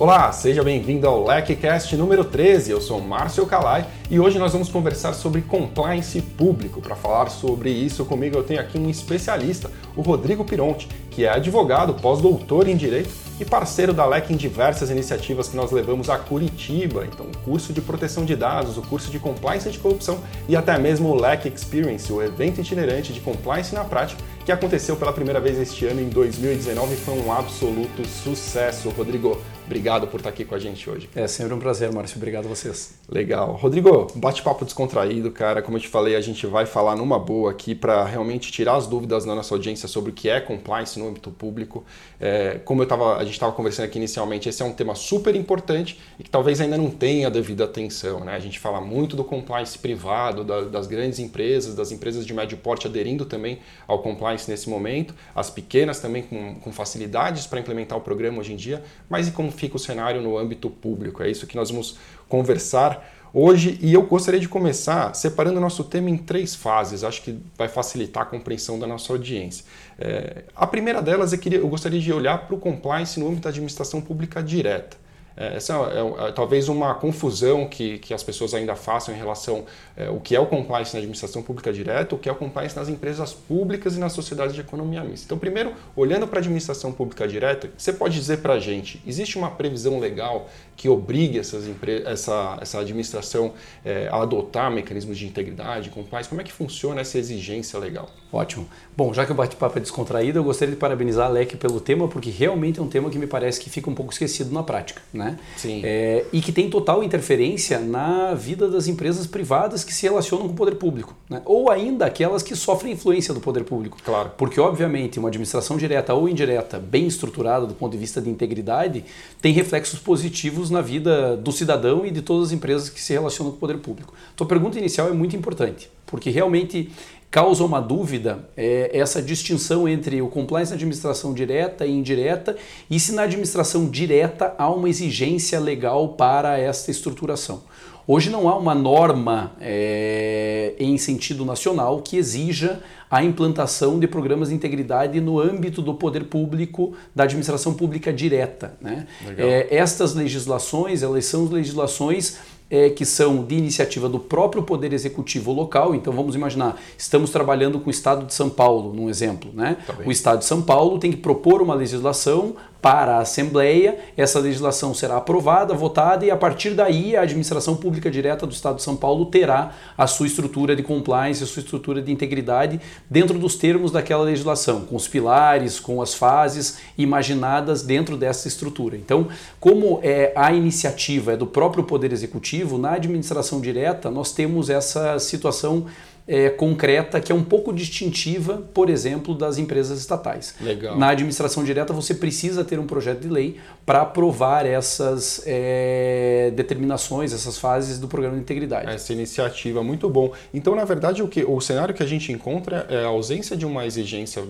Olá, seja bem-vindo ao LecCast número 13. Eu sou Márcio Calai e hoje nós vamos conversar sobre compliance público. Para falar sobre isso comigo, eu tenho aqui um especialista, o Rodrigo Pironte, que é advogado, pós-doutor em Direito e parceiro da LEC em diversas iniciativas que nós levamos a Curitiba. Então, o curso de proteção de dados, o curso de compliance anticorrupção e até mesmo o LEC Experience, o evento itinerante de compliance na prática, que aconteceu pela primeira vez este ano em 2019 e foi um absoluto sucesso. Rodrigo, Obrigado por estar aqui com a gente hoje. É sempre um prazer, Márcio. Obrigado a vocês. Legal. Rodrigo, bate-papo descontraído, cara. Como eu te falei, a gente vai falar numa boa aqui para realmente tirar as dúvidas da nossa audiência sobre o que é compliance no âmbito público. É, como eu tava, a gente estava conversando aqui inicialmente, esse é um tema super importante e que talvez ainda não tenha a devida atenção. Né? A gente fala muito do compliance privado, da, das grandes empresas, das empresas de médio porte aderindo também ao compliance nesse momento, as pequenas também com, com facilidades para implementar o programa hoje em dia, mas e como fica o cenário no âmbito público. É isso que nós vamos conversar hoje e eu gostaria de começar separando o nosso tema em três fases, acho que vai facilitar a compreensão da nossa audiência. É, a primeira delas é que eu gostaria de olhar para o compliance no âmbito da administração pública direta. É, essa é, é, talvez uma confusão que, que as pessoas ainda façam em relação é, o que é o compliance na administração pública direta, o que é o compliance nas empresas públicas e nas sociedades de economia mista. Então, primeiro, olhando para a administração pública direta, você pode dizer para a gente, existe uma previsão legal que obrigue essas essa, essa administração é, a adotar mecanismos de integridade, compliance? Como é que funciona essa exigência legal? Ótimo. Bom, já que o bate-papo é descontraído, eu gostaria de parabenizar a LEC pelo tema, porque realmente é um tema que me parece que fica um pouco esquecido na prática. Né? Sim. É, e que tem total interferência na vida das empresas privadas que se relacionam com o poder público. Né? Ou ainda aquelas que sofrem influência do poder público. Claro. Porque, obviamente, uma administração direta ou indireta, bem estruturada do ponto de vista de integridade, tem reflexos positivos na vida do cidadão e de todas as empresas que se relacionam com o poder público. Então, a pergunta inicial é muito importante, porque realmente causa uma dúvida é, essa distinção entre o compliance na administração direta e indireta e se na administração direta há uma exigência legal para esta estruturação. Hoje não há uma norma é, em sentido nacional que exija a implantação de programas de integridade no âmbito do poder público, da administração pública direta. Né? É, estas legislações, elas são legislações é, que são de iniciativa do próprio Poder Executivo local. Então vamos imaginar, estamos trabalhando com o Estado de São Paulo, num exemplo. Né? Tá o Estado de São Paulo tem que propor uma legislação para a Assembleia, essa legislação será aprovada, votada e a partir daí a administração pública direta do Estado de São Paulo terá a sua estrutura de compliance, a sua estrutura de integridade dentro dos termos daquela legislação, com os pilares, com as fases imaginadas dentro dessa estrutura. Então, como é, a iniciativa é do próprio Poder Executivo, na administração direta nós temos essa situação é, concreta que é um pouco distintiva, por exemplo, das empresas estatais. Legal. Na administração direta, você precisa ter um projeto de lei para aprovar essas é, determinações, essas fases do programa de integridade. Essa iniciativa, muito bom. Então, na verdade, o, que, o cenário que a gente encontra é a ausência de uma exigência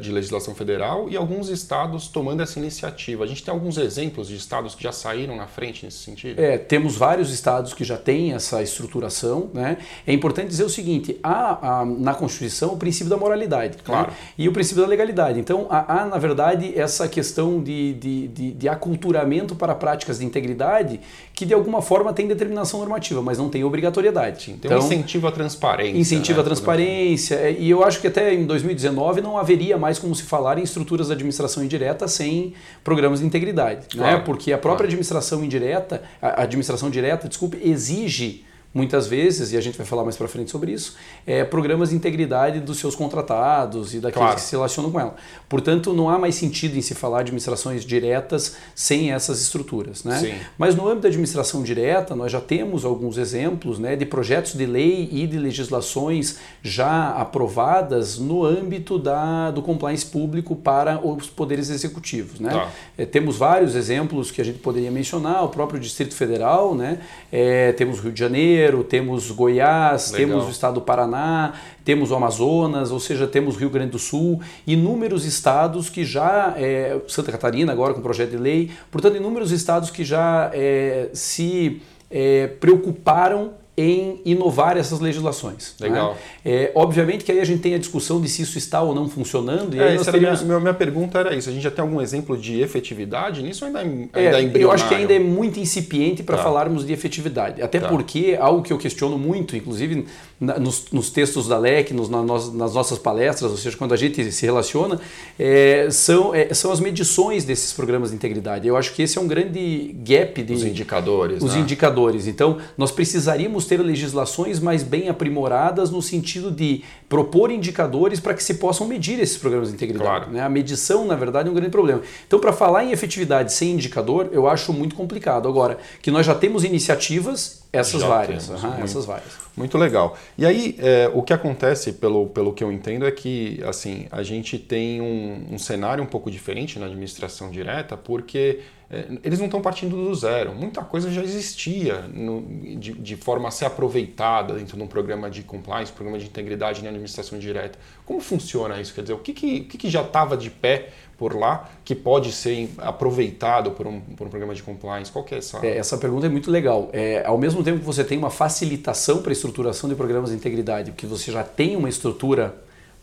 de legislação federal e alguns estados tomando essa iniciativa. A gente tem alguns exemplos de estados que já saíram na frente nesse sentido? É, temos vários estados que já têm essa estruturação. Né? É importante dizer o seguinte: há, há na Constituição o princípio da moralidade né? claro. né? e o princípio da legalidade. Então, há, há na verdade, essa questão de, de, de, de, aculturamento para práticas de integridade que, de alguma forma, tem determinação normativa, mas não tem obrigatoriedade. Tem então, um incentivo à transparência. Incentivo né? à transparência. É, e eu acho que até em 2019 não haveria mais como se falar em estruturas de administração indireta sem programas de integridade. Né? Claro. Né? Porque a própria claro. administração indireta, a administração direta, desculpe, exige muitas vezes, e a gente vai falar mais para frente sobre isso, é, programas de integridade dos seus contratados e daqueles claro. que se relacionam com ela. Portanto, não há mais sentido em se falar de administrações diretas sem essas estruturas. Né? Sim. Mas no âmbito da administração direta, nós já temos alguns exemplos né, de projetos de lei e de legislações já aprovadas no âmbito da, do compliance público para os poderes executivos. Né? Tá. É, temos vários exemplos que a gente poderia mencionar, o próprio Distrito Federal, né? É, temos o Rio de Janeiro, Janeiro, temos Goiás, Legal. temos o estado do Paraná, temos o Amazonas, ou seja, temos Rio Grande do Sul, inúmeros estados que já, é, Santa Catarina agora com projeto de lei, portanto, inúmeros estados que já é, se é, preocuparam em inovar essas legislações. Né? Legal. Né? É, obviamente que aí a gente tem a discussão de se isso está ou não funcionando. E é, aí nós teríamos... minha, minha pergunta era isso. A gente já tem algum exemplo de efetividade nisso ou ainda, é, ainda é, Eu acho que ainda é muito incipiente para tá. falarmos de efetividade. Até tá. porque algo que eu questiono muito, inclusive na, nos, nos, textos da LEC, nos, na, nas nossas palestras, ou seja, quando a gente se relaciona, é, são, é, são as medições desses programas de integridade. Eu acho que esse é um grande gap de... Os indicadores. Os né? indicadores. Então, nós precisaríamos ter legislações mais bem aprimoradas no sentido de propor indicadores para que se possam medir esses programas de integridade. Claro. Né? A medição, na verdade, é um grande problema. Então, para falar em efetividade sem indicador, eu acho muito complicado. Agora, que nós já temos iniciativas, essas já várias. Uhum, muito, essas várias. Muito legal. E aí, é, o que acontece, pelo, pelo que eu entendo, é que assim, a gente tem um, um cenário um pouco diferente na administração direta, porque eles não estão partindo do zero. Muita coisa já existia no, de, de, forma a ser aproveitada dentro de um programa de compliance, programa de integridade na administração direta. Como funciona isso? Quer dizer, o que, que, que já estava de pé por lá que pode ser aproveitado por um, por um programa de compliance? Qual que é essa? É, essa pergunta é muito legal. É, ao mesmo tempo que você tem uma facilitação para a estruturação de programas de integridade, porque você já tem uma estrutura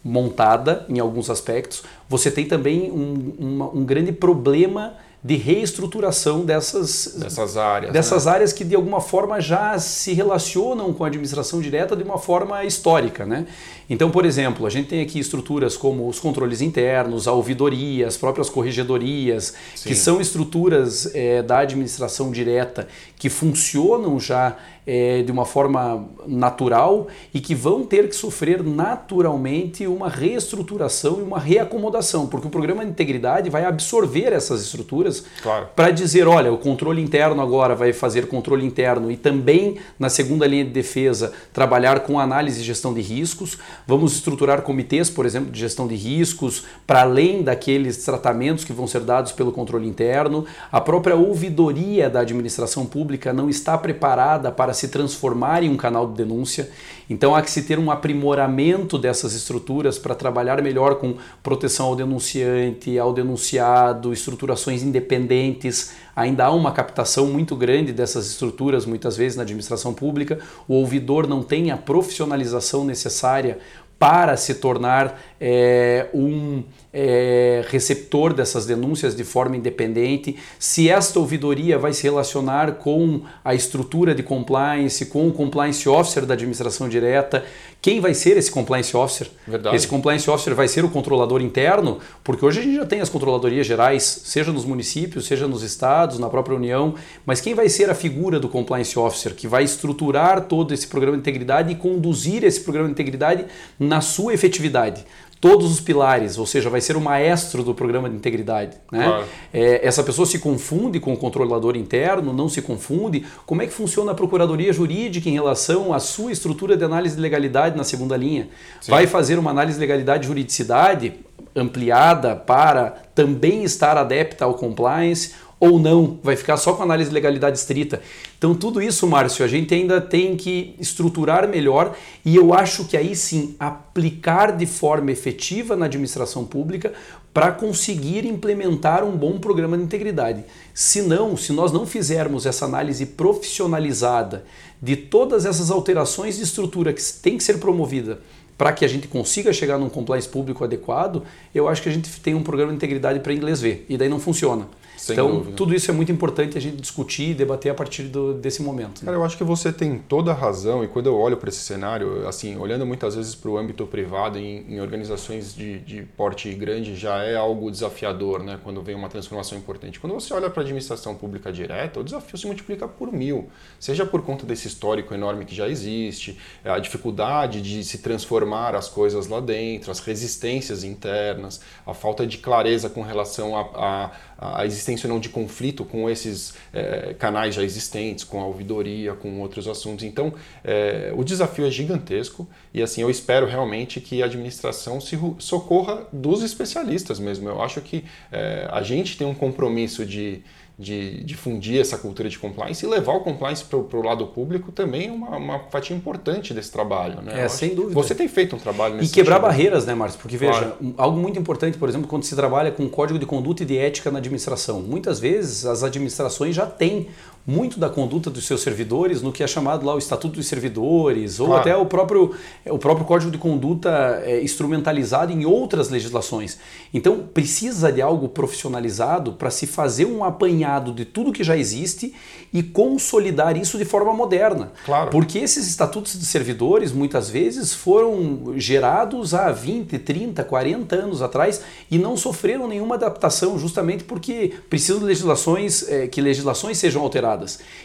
montada em alguns aspectos, você tem também um, uma, um grande problema de reestruturação dessas, dessas áreas. Dessas né? áreas que de alguma forma já se relacionam com a administração direta de uma forma histórica. Né? Então, por exemplo, a gente tem aqui estruturas como os controles internos, a ouvidoria, as próprias corregedorias, Sim. que são estruturas é, da administração direta que funcionam já é, de uma forma natural e que vão ter que sofrer naturalmente uma reestruturação e uma reacomodação, porque o programa de integridade vai absorver essas estruturas claro. para dizer, olha, o controle interno agora vai fazer controle interno e também na segunda linha de defesa trabalhar com análise e gestão de riscos. Vamos estruturar comitês, por exemplo, de gestão de riscos para além daqueles tratamentos que vão ser dados pelo controle interno. A própria ouvidoria da administração pública não está preparada para se transformar em um canal de denúncia. Então há que se ter um aprimoramento dessas estruturas para trabalhar melhor com proteção ao denunciante, ao denunciado, estruturações independentes. Ainda há uma captação muito grande dessas estruturas, muitas vezes na administração pública. O ouvidor não tem a profissionalização necessária para se tornar é, um é, receptor dessas denúncias de forma independente, se esta ouvidoria vai se relacionar com a estrutura de compliance, com o compliance officer da administração direta, quem vai ser esse compliance officer? Verdade. Esse compliance officer vai ser o controlador interno, porque hoje a gente já tem as controladorias gerais, seja nos municípios, seja nos estados, na própria União, mas quem vai ser a figura do compliance officer que vai estruturar todo esse programa de integridade e conduzir esse programa de integridade na sua efetividade? Todos os pilares, ou seja, vai ser o maestro do programa de integridade. Né? Claro. É, essa pessoa se confunde com o controlador interno, não se confunde. Como é que funciona a procuradoria jurídica em relação à sua estrutura de análise de legalidade na segunda linha? Sim. Vai fazer uma análise de legalidade e juridicidade ampliada para também estar adepta ao compliance ou não, vai ficar só com análise de legalidade estrita. Então, tudo isso, Márcio, a gente ainda tem que estruturar melhor e eu acho que aí sim aplicar de forma efetiva na administração pública para conseguir implementar um bom programa de integridade. Se não, se nós não fizermos essa análise profissionalizada de todas essas alterações de estrutura que tem que ser promovida para que a gente consiga chegar num compliance público adequado, eu acho que a gente tem um programa de integridade para inglês ver e daí não funciona. Sem então, dúvida. tudo isso é muito importante a gente discutir e debater a partir do, desse momento. Né? Cara, eu acho que você tem toda a razão e quando eu olho para esse cenário, assim, olhando muitas vezes para o âmbito privado, em, em organizações de, de, porte grande, já é algo desafiador, né? Quando vem uma transformação importante. Quando você olha para a administração pública direta, o desafio se multiplica por mil, seja por conta desse histórico enorme que já existe, a dificuldade de se transformar as coisas lá dentro, as resistências internas, a falta de clareza com relação a, a a existência ou não de conflito com esses é, canais já existentes, com a ouvidoria, com outros assuntos. Então, é, o desafio é gigantesco e assim eu espero realmente que a administração se socorra dos especialistas mesmo. Eu acho que é, a gente tem um compromisso de de difundir essa cultura de compliance e levar o compliance para o lado público também é uma, uma fatia importante desse trabalho. Né? É, sem dúvida. Você tem feito um trabalho nesse E quebrar sentido. barreiras, né, Márcio? Porque, veja, claro. algo muito importante, por exemplo, quando se trabalha com código de conduta e de ética na administração. Muitas vezes as administrações já têm muito da conduta dos seus servidores no que é chamado lá o Estatuto dos Servidores, ou claro. até o próprio, o próprio Código de Conduta é, instrumentalizado em outras legislações. Então, precisa de algo profissionalizado para se fazer um apanhado de tudo que já existe e consolidar isso de forma moderna. Claro. Porque esses estatutos de servidores, muitas vezes, foram gerados há 20, 30, 40 anos atrás e não sofreram nenhuma adaptação, justamente porque precisam de legislações, é, que legislações sejam alteradas.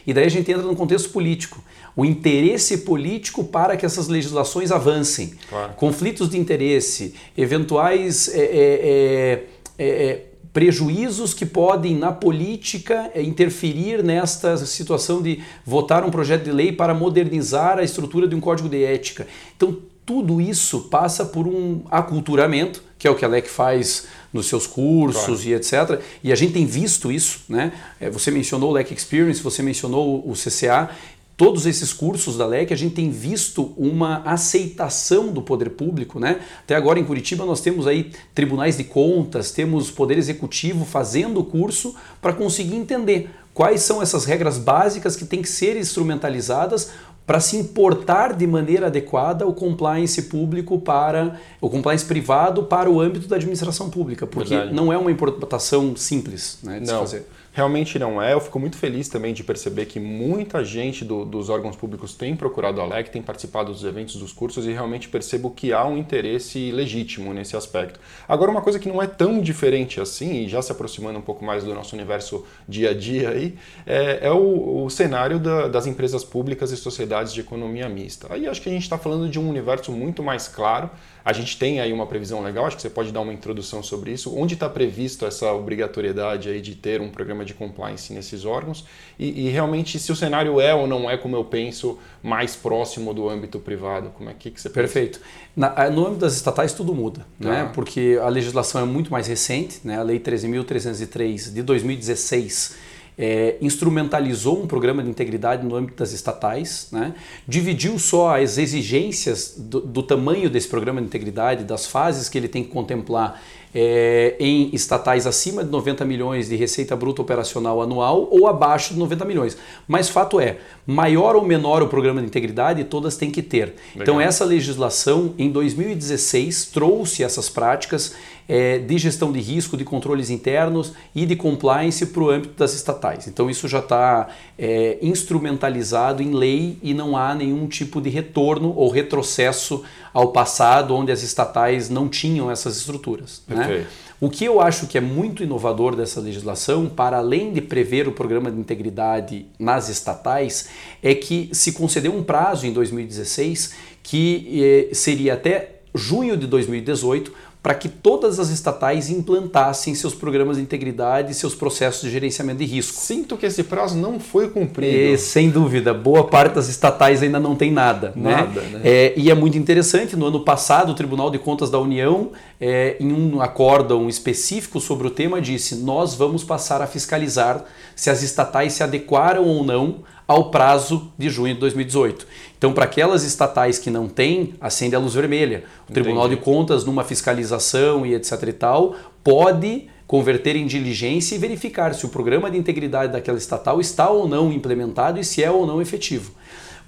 E daí a gente entra no contexto político. O interesse político para que essas legislações avancem. Claro. Conflitos de interesse, eventuais. É, é, é prejuízos que podem, na política, interferir nesta situação de votar um projeto de lei para modernizar a estrutura de um código de ética. Então, tudo isso passa por um aculturamento, que é o que a LEC faz nos seus cursos claro. e etc. E a gente tem visto isso, né? Eh, você mencionou o LEC Experience, você mencionou o CCA, todos esses cursos da LEC, a gente tem visto uma aceitação do poder público, né? Até agora em Curitiba nós temos aí tribunais de contas, temos poder executivo fazendo o curso para conseguir entender quais são essas regras básicas que têm que ser instrumentalizadas para se importar de maneira adequada o compliance público para o compliance privado para o âmbito da administração pública, porque Verdade. não é uma importação simples, né, de não. se fazer. Realmente não é. Eu fico muito feliz também de perceber que muita gente do, dos órgãos públicos tem procurado a LEC, tem participado dos eventos, dos cursos e realmente percebo que há um interesse legítimo nesse aspecto. Agora, uma coisa que não é tão diferente assim, e já se aproximando um pouco mais do nosso universo dia a dia aí, é, é o, o, cenário da, das empresas públicas e sociedades de economia mista. Aí acho que a gente está falando de um universo muito mais claro a gente tem aí uma previsão legal, acho que você pode dar uma introdução sobre isso. Onde está previsto essa obrigatoriedade aí de ter um programa de compliance nesses órgãos? E, e, realmente se o cenário é ou não é, como eu penso, mais próximo do âmbito privado? Como é que, que você pensa? Perfeito. Na, no âmbito das estatais tudo muda, tá. né? porque a legislação é muito mais recente, né? a Lei 13.303 de 2016 é, instrumentalizou um programa de integridade no âmbito das estatais, né? dividiu só as exigências do, do, tamanho desse programa de integridade, das fases que ele tem que contemplar é, em estatais acima de 90 milhões de receita bruta operacional anual ou abaixo de 90 milhões. Mas fato é, maior ou menor o programa de integridade, todas têm que ter. Legal. Então essa legislação em 2016 trouxe essas práticas é, de gestão de risco, de controles internos e de compliance para o âmbito das estatais. Então isso já está é, instrumentalizado em lei e não há nenhum tipo de retorno ou retrocesso ao passado, onde as estatais não tinham essas estruturas. Né? O que eu acho que é muito inovador dessa legislação, para além de prever o programa de integridade nas estatais, é que se concedeu um prazo em 2016 que eh, seria até junho de 2018 para que todas as estatais implantassem seus programas de integridade e seus processos de gerenciamento de risco. Sinto que esse prazo não foi cumprido. É, sem dúvida, boa parte das estatais ainda não tem nada. Né? Nada, né? né? É, e é muito interessante, no ano passado o Tribunal de Contas da União, é, em um acórdão específico sobre o tema, disse: nós vamos passar a fiscalizar se as estatais se adequaram ou não ao prazo de junho de 2018. Então, para aquelas estatais que não têm, acende a luz vermelha. O Tribunal Entendi. de Contas, numa fiscalização e etc e tal, pode converter em diligência e verificar se o programa de integridade daquela estatal está ou não implementado e se é ou não efetivo.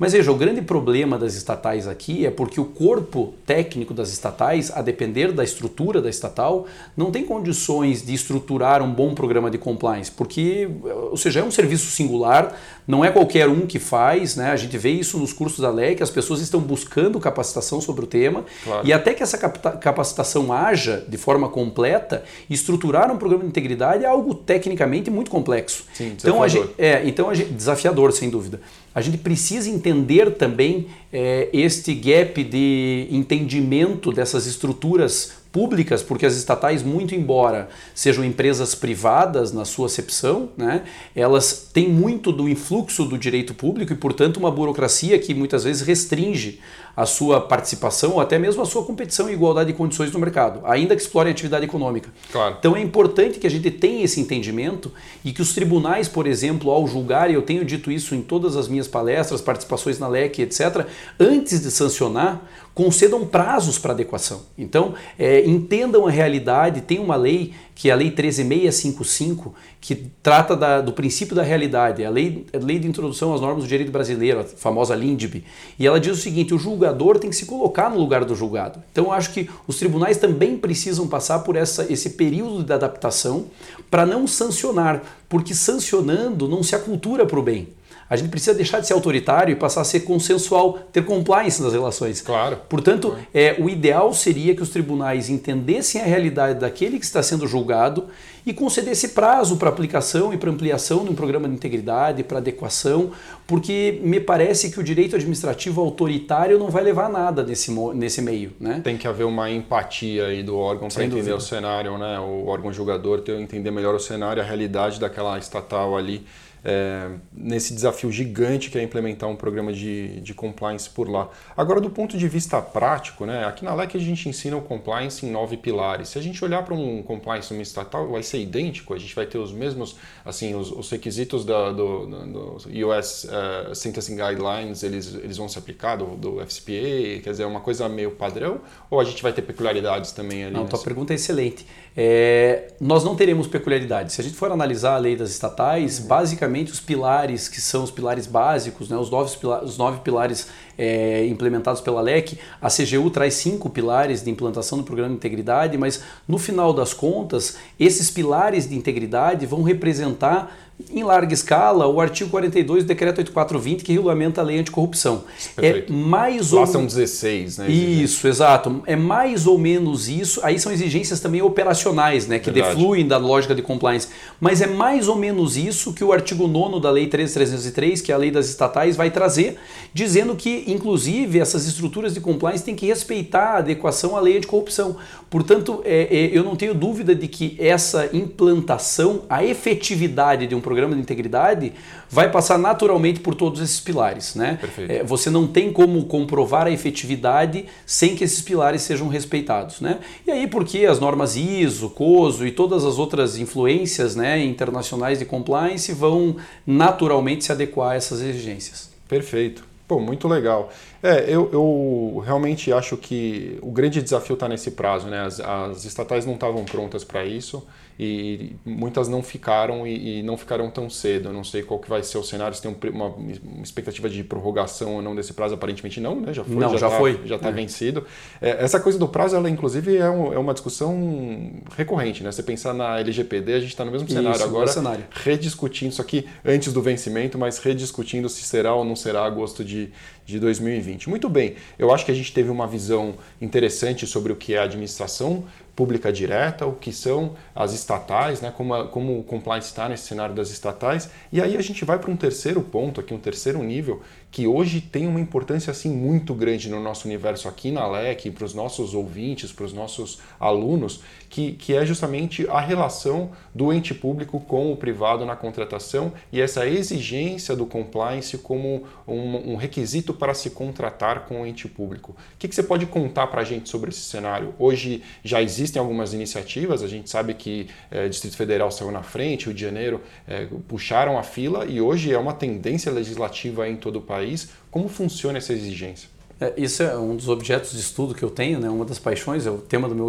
Mas veja, o grande problema das estatais aqui é porque o corpo técnico das estatais, a depender da estrutura da estatal, não tem condições de estruturar um bom programa de compliance, porque, ou seja, é um serviço singular, não é qualquer um que faz, né? A gente vê isso nos cursos da LEC, as pessoas estão buscando capacitação sobre o tema claro. e até que essa capacitação haja de forma completa, estruturar um programa de integridade é algo tecnicamente muito complexo. Sim, então, a gente, é, então a gente, desafiador, sem dúvida a gente precisa entender também é, este gap de entendimento dessas estruturas públicas, porque as estatais, muito embora sejam empresas privadas na sua acepção, né, elas têm muito do influxo do direito público e, portanto, uma burocracia que muitas vezes restringe a sua participação ou até mesmo a sua competição e igualdade de condições no mercado, ainda que explorem a atividade econômica. Claro. Então é importante que a gente tenha esse entendimento e que os tribunais, por exemplo, ao julgar, e eu tenho dito isso em todas as minhas palestras, participações na LEC, etc., antes de sancionar, concedam prazos para adequação. Então, é, entendam a realidade. Tem uma lei, que é a Lei 13655, que trata da, do princípio da realidade, a lei, a lei de introdução às normas do direito brasileiro, a famosa LINDB. E ela diz o seguinte: o julgador tem que se colocar no lugar do julgado. Então, eu acho que os tribunais também precisam passar por essa, esse período de adaptação para não sancionar, porque sancionando não se acultura para o bem. A gente precisa deixar de ser autoritário e passar a ser consensual, ter compliance nas relações. Claro. Portanto, é, o ideal seria que os tribunais entendessem a realidade daquele que está sendo julgado e concedesse prazo para aplicação e para ampliação de um programa de integridade, para adequação, porque me parece que o direito administrativo autoritário não vai levar a nada nesse, nesse meio. Né? Tem que haver uma empatia aí do órgão para entender dúvida. o cenário, né? o órgão julgador ter entender melhor o cenário, a realidade daquela estatal ali é, nesse desafio gigante que é implementar um programa de, de compliance por lá. Agora, do ponto de vista prático, né, aqui na LEC a gente ensina o compliance em nove pilares. Se a gente olhar para um compliance numa estatal, vai ser idêntico, a gente vai ter os mesmos, assim, os, os requisitos da, do, do, US uh, Sentencing Guidelines, eles, eles vão se aplicar do, do FCPA, quer dizer, é uma coisa meio padrão, ou a gente vai ter peculiaridades também ali? Não, nessa? tua pergunta é excelente. É, nós não teremos peculiaridades. Se a gente for analisar a lei das estatais, uhum. basicamente os pilares, que são os pilares básicos, né, os, nove, os nove pilares é, implementados pela LEC, a CGU traz cinco pilares de implantação do programa de integridade, mas no final das contas, esses pilares de integridade vão representar em larga escala, o artigo 42 do decreto 8420 que regulamenta a lei anticorrupção. Perfeito. É mais Lá ou são 16, né? Isso, exato. É mais ou menos isso. Aí são exigências também operacionais, né, que Verdade. defluem da lógica de compliance, mas é mais ou menos isso que o artigo 9 da lei 13303, que é a lei das estatais vai trazer, dizendo que inclusive essas estruturas de compliance têm que respeitar a adequação à lei anticorrupção. Portanto, é, é, eu não tenho dúvida de que essa implantação, a efetividade de um programa de integridade vai passar naturalmente por todos esses pilares. Né? É, você não tem como comprovar a efetividade sem que esses pilares sejam respeitados. Né? E aí, porque as normas ISO, COSO e todas as outras influências né, internacionais de compliance vão naturalmente se adequar a essas exigências. Perfeito. Pô, muito legal. É, eu, eu realmente acho que o grande desafio está nesse prazo, né? As, as estatais não estavam prontas para isso e muitas não ficaram e, e, não ficaram tão cedo. Eu não sei qual que vai ser o cenário, se tem uma, uma, expectativa de prorrogação ou não desse prazo, aparentemente não, né? Já foi, não, já, já tá, foi. já está é. vencido. É, essa coisa do prazo, ela inclusive é, um, é, uma discussão recorrente, né? Você pensar na LGPD, a gente está no mesmo cenário isso, agora, cenário. rediscutindo isso aqui antes do vencimento, mas rediscutindo se será ou não será agosto de, de 2020. Muito bem, eu acho que a gente teve uma visão interessante sobre o que é a administração pública direta, o que são as estatais, né, como, a, como o compliance está nesse cenário das estatais. E aí a gente vai para um terceiro ponto aqui, um terceiro nível, que hoje tem uma importância assim muito grande no nosso universo aqui na LEC, para os nossos ouvintes, para os nossos alunos, que, que é justamente a relação do ente público com o privado na contratação e essa exigência do compliance como um, um requisito para se contratar com o ente público. O que, que você pode contar para a gente sobre esse cenário? Hoje já existem algumas iniciativas, a gente sabe que é, Distrito Federal saiu na frente, Rio de Janeiro é, puxaram a fila e hoje é uma tendência legislativa em todo o país país. Como funciona essa exigência? É, isso é um dos objetos de estudo que eu tenho, né? uma das paixões, é o tema do meu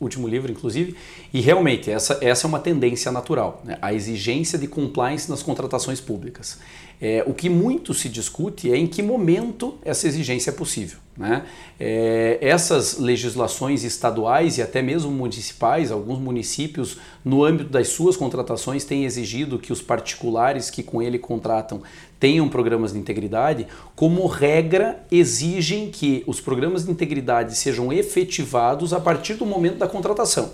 último livro, inclusive, e realmente essa, essa é uma tendência natural, né? a exigência de compliance nas contratações públicas. É, o que muito se discute é em que momento essa exigência é possível. Né? É, essas legislações estaduais e até mesmo municipais, alguns municípios, no âmbito das suas contratações, têm exigido que os particulares que com ele contratam tenham programas de integridade, como regra, exigem que os programas de integridade sejam efetivados a partir do momento da contratação.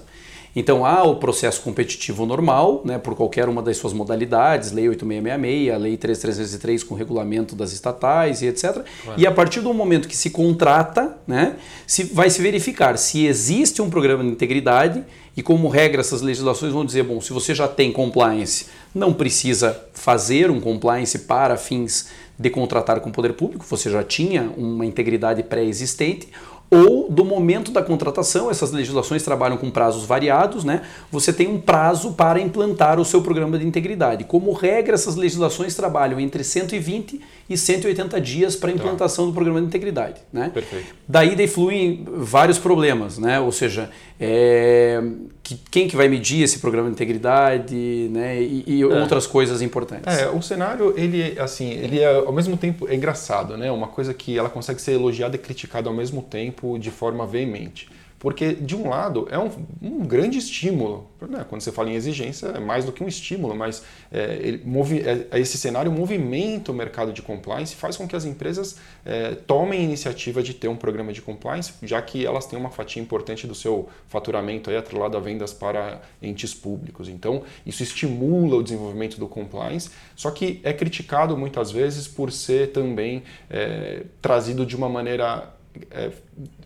Então há o processo competitivo normal, né, por qualquer uma das suas modalidades, Lei 8666, a Lei 3303 com regulamento das estatais e etc. Claro. E a partir do momento que se contrata, né, se, vai se verificar se existe um programa de integridade e como regra essas legislações vão dizer, bom, se você já tem compliance, não precisa fazer um compliance para fins de contratar com o poder público, você já tinha uma integridade pré-existente, ou do momento da contratação, essas legislações trabalham com prazos variados, né? Você tem um prazo para implantar o seu programa de integridade. Como regra, essas legislações trabalham entre 120 e 180 dias para a tá. implantação tá. do programa de integridade, né? Perfeito. Daí defluem vários problemas, né? Ou seja, é, que, quem que vai medir esse programa de integridade, né? E, e é. outras coisas importantes. É, o cenário, ele, assim, ele é, ao mesmo tempo é engraçado, né? Uma coisa que ela consegue ser elogiada e criticada ao mesmo tempo de forma veemente. Porque, de um lado, é um, um grande estímulo. Né? Quando você fala em exigência, é mais do que um estímulo, mas é, ele é, é esse cenário movimenta o mercado de compliance e faz com que as empresas é, tomem a iniciativa de ter um programa de compliance, já que elas têm uma fatia importante do seu faturamento aí, atrelado a vendas para entes públicos. Então, isso estimula o desenvolvimento do compliance, só que é criticado muitas vezes por ser também é, trazido de uma maneira é,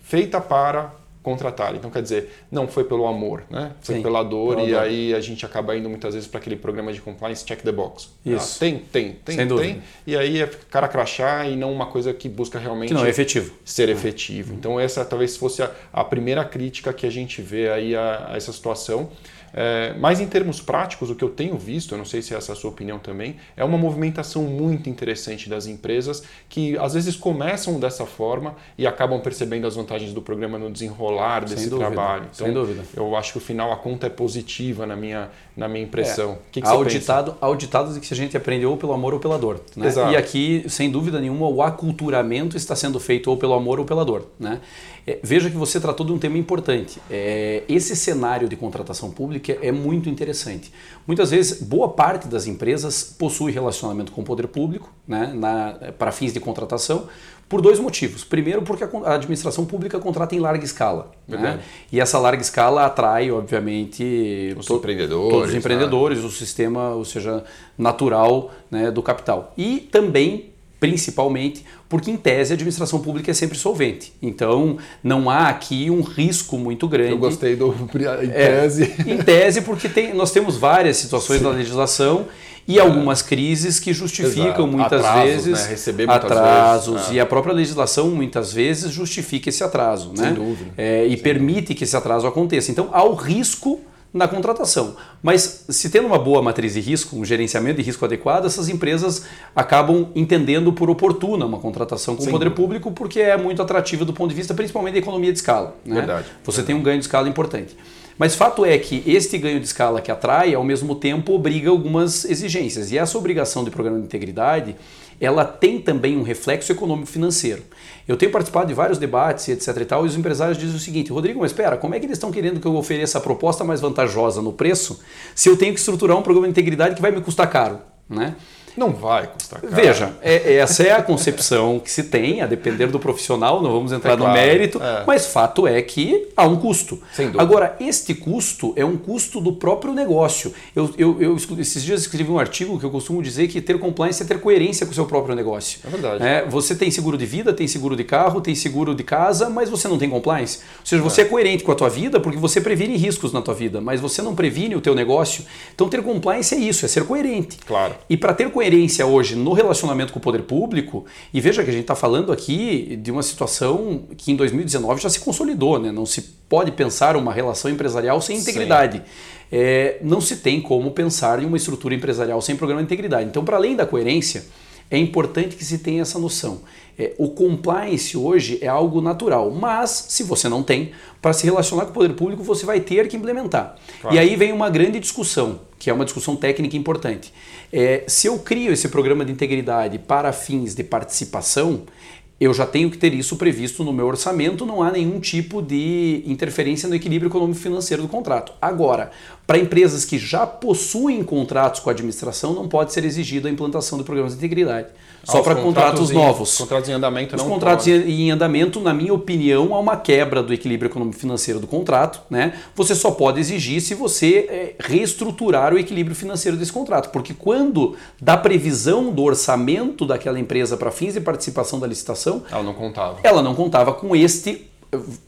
feita para contratar. Então, quer dizer, não foi pelo amor, né? Foi Sim, pela dor e aí a gente acaba indo muitas vezes para aquele programa de compliance check the box. Tá? Isso. Ah, tem, tem, tem, Sem tem. Dúvida. E aí é cara crachar e não uma coisa que busca realmente que não é efetivo. ser efetivo. Então, essa talvez fosse a, a primeira crítica que a gente vê aí a, a essa situação. É, mas em termos práticos, o que eu tenho visto, eu não sei se essa é a sua opinião também, é uma movimentação muito interessante das empresas que às vezes começam dessa forma e acabam percebendo as vantagens do programa no desenrolar desse Sem trabalho. Então, Sem dúvida. eu acho que o final a conta é positiva na minha, na minha impressão. É. O que, que ao, ditado, ao ditado de que a gente aprendeu ou pelo amor ou pela dor. Né? E aqui, sem dúvida nenhuma, o aculturamento está sendo feito ou pelo amor ou pela dor. Né? É, veja que você tratou de um tema importante. É, esse cenário de contratação pública é muito interessante. Muitas vezes, boa parte das empresas possui relacionamento com o poder público né, para fins de contratação por dois motivos. Primeiro, porque a administração pública contrata em larga escala. Né? E essa larga escala atrai, obviamente, os to empreendedores, todos os empreendedores, né? o sistema, ou seja, natural né, do capital. E também principalmente porque, em tese, a administração pública é sempre solvente. Então, não há aqui um risco muito grande. Eu gostei do em tese. É, em tese, porque tem, nós temos várias situações Sim. na legislação e é. algumas crises que justificam Exato. muitas atrasos, vezes né? Receber muitas atrasos vezes. É. e a própria legislação muitas vezes justifica esse atraso, Sem né? dúvida. É, e Sem permite dúvida. que esse atraso aconteça. Então, há o risco na contratação. Mas se tendo uma boa matriz de risco, um gerenciamento de risco adequado, essas empresas acabam entendendo por oportuna uma contratação com o poder público porque é muito atrativa do ponto de vista principalmente da economia de escala. Né? Verdade. Você verdade. tem um ganho de escala importante. Mas fato é que este ganho de escala que atrai, ao mesmo tempo, obriga algumas exigências. E essa obrigação de programa de integridade, ela tem também um reflexo econômico-financeiro. Eu tenho participado de vários debates, etc e tal, e os empresários dizem o seguinte, Rodrigo, mas espera, como é que eles estão querendo que eu ofereça a proposta mais vantajosa no preço se eu tenho que estruturar um programa de integridade que vai me custar caro? Né? Não vai custar caro. Veja, é, essa é a concepção que se tem, a depender do profissional, não vamos entrar é claro, no mérito, é. mas fato é que há um custo. Agora, este custo é um custo do próprio negócio. Eu, eu, eu, esses dias escrevi um artigo que eu costumo dizer que ter compliance é ter coerência com o seu próprio negócio. É verdade. É, você tem seguro de vida, tem seguro de carro, tem seguro de casa, mas você não tem compliance. Ou seja, você é, é coerente com a tua vida porque você previne riscos na tua vida, mas você não previne o teu negócio. Então, ter compliance é isso, é ser coerente. Claro. E para ter coerência coerência hoje no relacionamento com o poder público, e veja que a gente está falando aqui de uma situação que em 2019 já se consolidou, né? não se pode pensar uma relação empresarial sem integridade. É, não se tem como pensar em uma estrutura empresarial sem programa de integridade. Então, para além da coerência, é importante que se tenha essa noção. É, o compliance hoje é algo natural, mas se você não tem, para se relacionar com o poder público, você vai ter que implementar. Claro. E aí vem uma grande discussão, que é uma discussão técnica importante. É, se eu crio esse programa de integridade para fins de participação, eu já tenho que ter isso previsto no meu orçamento, não há nenhum tipo de interferência no equilíbrio econômico-financeiro do contrato. Agora, para empresas que já possuem contratos com a administração, não pode ser exigida a implantação de programas de integridade. Só para contratos, contratos novos. contratos em andamento Os não contratos pode. em andamento, na minha opinião, há uma quebra do equilíbrio econômico-financeiro do contrato. Né? Você só pode exigir se você é, reestruturar o equilíbrio financeiro desse contrato. Porque quando da previsão do orçamento daquela empresa para fins de participação da licitação, ela não contava. Ela não contava com este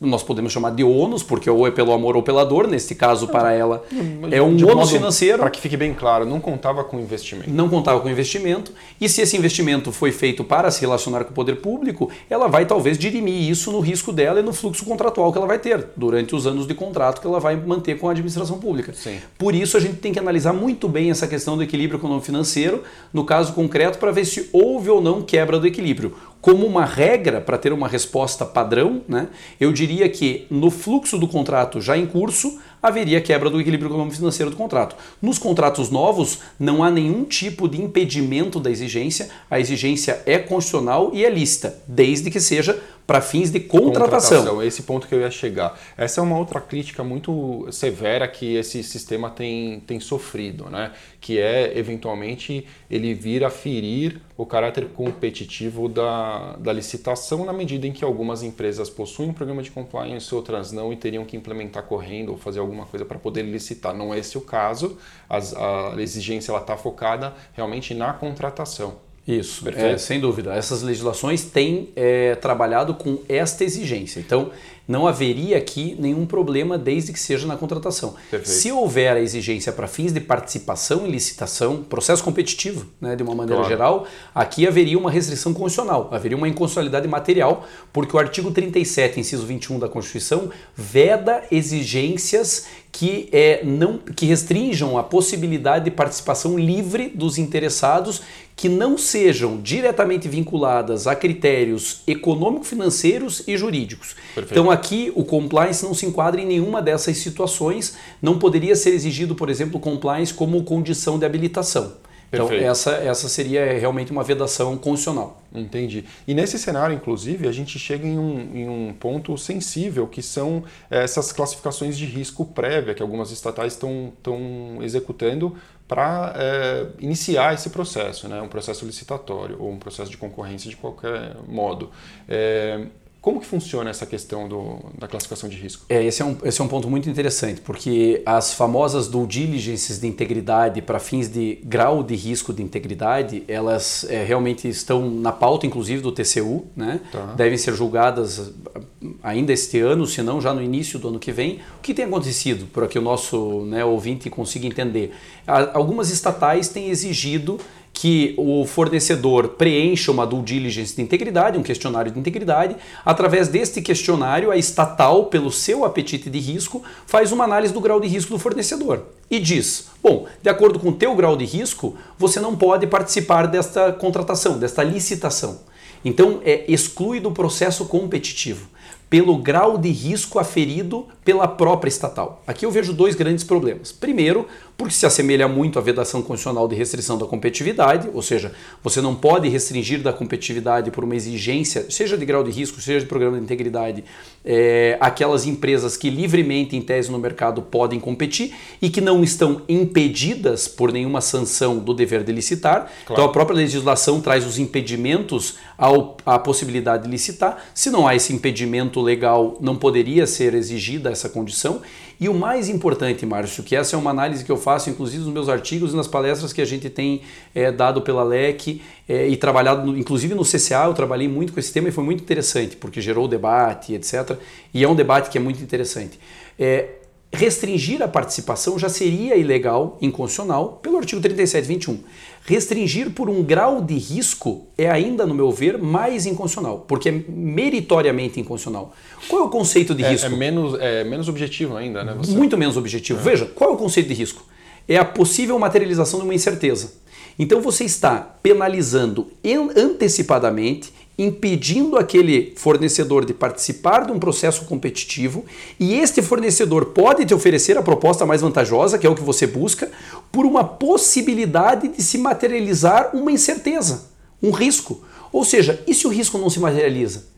nós podemos chamar de ônus, porque ou é pelo amor ou pela dor, neste caso para ela é um ônus financeiro. Para que fique bem claro, não contava com investimento. Não contava com investimento, e se esse investimento foi feito para se relacionar com o poder público, ela vai talvez dirimir isso no risco dela e no fluxo contratual que ela vai ter durante os anos de contrato que ela vai manter com a administração pública. Sim. Por isso a gente tem que analisar muito bem essa questão do equilíbrio econômico financeiro, no caso concreto, para ver se houve ou não quebra do equilíbrio como uma regra para ter uma resposta padrão, né, eu diria que no fluxo do contrato já em curso haveria quebra do equilíbrio econômico financeiro do contrato. Nos contratos novos não há nenhum tipo de impedimento da exigência, a exigência é constitucional e é lista, desde que seja para fins de contratação. contratação. Esse ponto que eu ia chegar. Essa é uma outra crítica muito severa que esse sistema tem, tem sofrido, né? que é, eventualmente, ele vir a ferir o caráter competitivo da, da licitação, na medida em que algumas empresas possuem um programa de compliance, outras não, e teriam que implementar correndo ou fazer alguma coisa para poder licitar. Não é esse o caso, As, a exigência está focada realmente na contratação. Isso, é, sem dúvida. Essas legislações têm é, trabalhado com esta exigência. Então, não haveria aqui nenhum problema desde que seja na contratação. Perfeito. Se houver a exigência para fins de participação em licitação, processo competitivo, né, de uma maneira claro. geral, aqui haveria uma restrição constitucional, haveria uma inconstitucionalidade material, porque o artigo 37, inciso 21 da Constituição, veda exigências que, é, não, que restringam a possibilidade de participação livre dos interessados que não sejam diretamente vinculadas a critérios econômico-financeiros e jurídicos. Perfeito. Então aqui o compliance não se enquadra em nenhuma dessas situações, não poderia ser exigido, por exemplo, compliance como condição de habilitação. Então, essa, essa seria realmente uma vedação constitucional. Entendi. E nesse cenário, inclusive, a gente chega em um, em um ponto sensível, que são essas classificações de risco prévia que algumas estatais estão executando para é, iniciar esse processo, né? um processo licitatório ou um processo de concorrência de qualquer modo. É, como que funciona essa questão do, da classificação de risco? É, esse, é um, esse é um ponto muito interessante, porque as famosas due diligences de integridade para fins de grau de risco de integridade, elas é, realmente estão na pauta, inclusive, do TCU, né? Tá. devem ser julgadas ainda este ano, se não já no início do ano que vem. O que tem acontecido, para que o nosso né, ouvinte consiga entender? Algumas estatais têm exigido que o fornecedor preencha uma due diligence de integridade, um questionário de integridade. Através deste questionário, a estatal, pelo seu apetite de risco, faz uma análise do grau de risco do fornecedor e diz: bom, de acordo com o teu grau de risco, você não pode participar desta contratação, desta licitação. Então, é exclui do processo competitivo pelo grau de risco aferido pela própria estatal. Aqui eu vejo dois grandes problemas. Primeiro, porque se assemelha muito à vedação constitucional de restrição da competitividade, ou seja, você não pode restringir da competitividade por uma exigência, seja de grau de risco, seja de programa de integridade, é, aquelas empresas que livremente, em tese no mercado, podem competir e que não estão impedidas por nenhuma sanção do dever de licitar. Claro. Então a própria legislação traz os impedimentos ao, à possibilidade de licitar. Se não há esse impedimento legal, não poderia ser exigida essa condição. E o mais importante, Márcio, que essa é uma análise que eu faço, inclusive nos meus artigos e nas palestras que a gente tem é, dado pela LEC é, e trabalhado, no, inclusive no CCA, eu trabalhei muito com esse tema e foi muito interessante, porque gerou debate, etc. E é um debate que é muito interessante. É, restringir a participação já seria ilegal, inconstitucional, pelo artigo 3721. Restringir por um grau de risco é ainda, no meu ver, mais inconstitucional, porque é meritoriamente inconstitucional. Qual é o conceito de é, risco? É menos, é menos objetivo ainda, né? Você... Muito menos objetivo. É. Veja, qual é o conceito de risco? É a possível materialização de uma incerteza. Então você está penalizando antecipadamente impedindo aquele fornecedor de participar de um processo competitivo e este fornecedor pode te oferecer a proposta mais vantajosa, que é o que você busca, por uma possibilidade de se materializar uma incerteza, um risco. Ou seja, e se o risco não se materializa?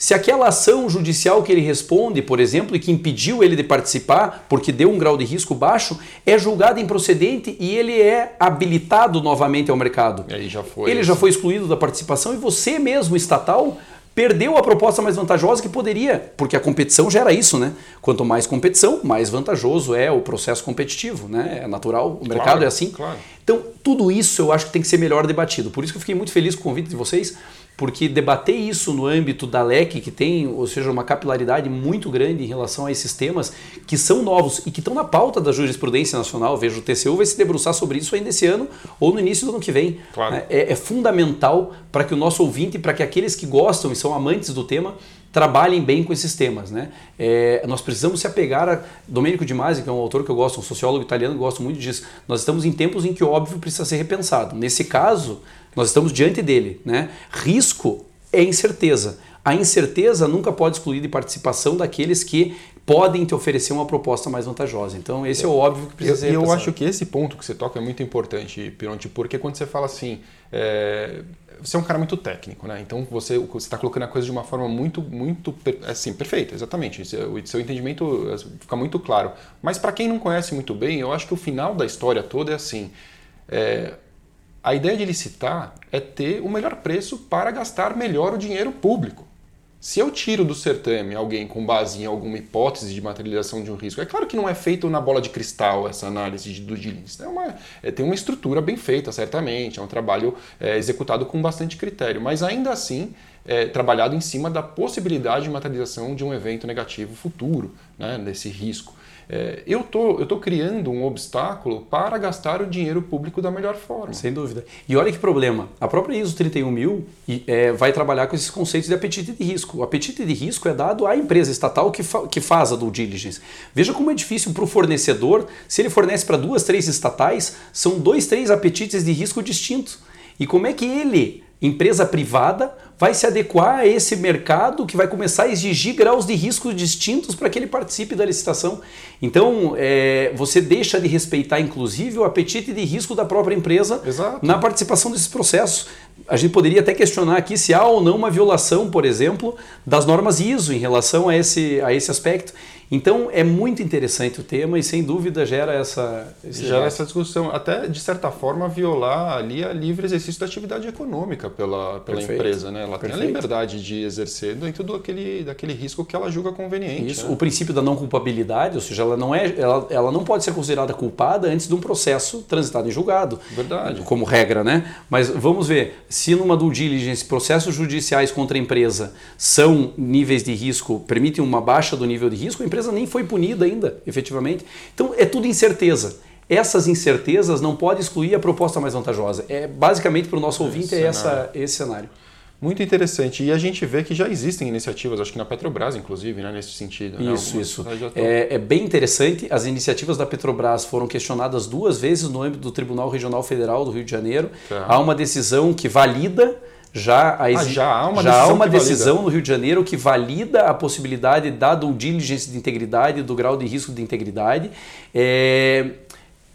Se aquela ação judicial que ele responde, por exemplo, e que impediu ele de participar porque deu um grau de risco baixo, é julgada improcedente e ele é habilitado novamente ao mercado. E aí já foi. Ele já foi excluído da participação e você mesmo, estatal, perdeu a proposta mais vantajosa que poderia, porque a competição gera isso, né? Quanto mais competição, mais vantajoso é o processo competitivo, né? É natural, o mercado claro, é assim. Claro. Então, tudo isso eu acho que tem que ser melhor debatido. Por isso que eu fiquei muito feliz com o convite de vocês, porque debater isso no âmbito da LEC, que tem, ou seja, uma capilaridade muito grande em relação a esses temas, que são novos e que estão na pauta da jurisprudência nacional, vejo o TCU vai se debruçar sobre isso ainda esse ano ou no início do ano que vem. Claro. É, é fundamental para que o nosso ouvinte, para que aqueles que gostam e são amantes do tema, trabalhem bem com esses temas. Né? É, nós precisamos se apegar a Domenico Di Masi, que é um autor que eu gosto, um sociólogo italiano que gosto muito disso. Nós estamos em tempos em que o óbvio precisa ser repensado. Nesse caso, nós estamos diante dele. Né? Risco é incerteza. A incerteza nunca pode excluir de participação daqueles que podem te oferecer uma proposta mais vantajosa. Então, esse é, é o óbvio que precisa eu, ser. E eu acho que esse ponto que você toca é muito importante, Pironte, porque quando você fala assim, é, você é um cara muito técnico, né? Então você está colocando a coisa de uma forma muito, muito assim, perfeita, exatamente. O seu entendimento é, fica muito claro. Mas para quem não conhece muito bem, eu acho que o final da história toda é assim. É, a ideia de licitar é ter o melhor preço para gastar melhor o dinheiro público. Se eu tiro do certame alguém com base em alguma hipótese de materialização de um risco, é claro que não é feito na bola de cristal essa análise de due diligence. É uma, é, tem uma estrutura bem feita, certamente, é um trabalho é, executado com bastante critério, mas ainda assim é, trabalhado em cima da possibilidade de materialização de um evento negativo futuro, né, desse risco é, eu tô, estou criando um obstáculo para gastar o dinheiro público da melhor forma. Sem dúvida. E olha que problema, a própria ISO 31000 é, vai trabalhar com esses conceitos de apetite de risco. O apetite de risco é dado à empresa estatal que, fa que faz a due diligence. Veja como é difícil para o fornecedor, se ele fornece para duas, três estatais, são dois, três apetites de risco distintos. E como é que ele empresa privada vai se adequar a esse mercado que vai começar a exigir graus de risco distintos para que ele participe da licitação. Então, é, você deixa de respeitar, inclusive, o apetite de risco da própria empresa Exato. na participação desses processos. A gente poderia até questionar aqui se há ou não uma violação, por exemplo, das normas ISO em relação a esse, a esse aspecto. Então é muito interessante o tema e sem dúvida gera essa gera essa discussão, até de certa forma violar ali a livre exercício da atividade econômica pela, pela empresa, né? Ela Perfeito. tem a liberdade de exercer dentro do aquele, daquele risco que ela julga conveniente. Isso, né? o princípio da não culpabilidade, ou seja, ela não é, ela, ela não pode ser considerada culpada antes de um processo transitado em julgado. Verdade. Como regra, né? Mas vamos ver, se numa due diligence processos judiciais contra a empresa são níveis de risco, permitem uma baixa do nível de risco, a empresa empresa nem foi punida ainda, efetivamente. Então é tudo incerteza. Essas incertezas não podem excluir a proposta mais vantajosa. É basicamente para o nosso ouvinte é essa, esse cenário. Muito interessante. E a gente vê que já existem iniciativas, acho que na Petrobras, inclusive, né, nesse sentido. Né? Isso, isso. É, é, bem interessante. As iniciativas da Petrobras foram questionadas duas vezes no âmbito do Tribunal Regional Federal do Rio de Janeiro. Tá. Há uma decisão que valida já, a ah, já há uma já decisão, há uma decisão no Rio de Janeiro que valida a possibilidade da due diligence de integridade, do grau de risco de integridade. É,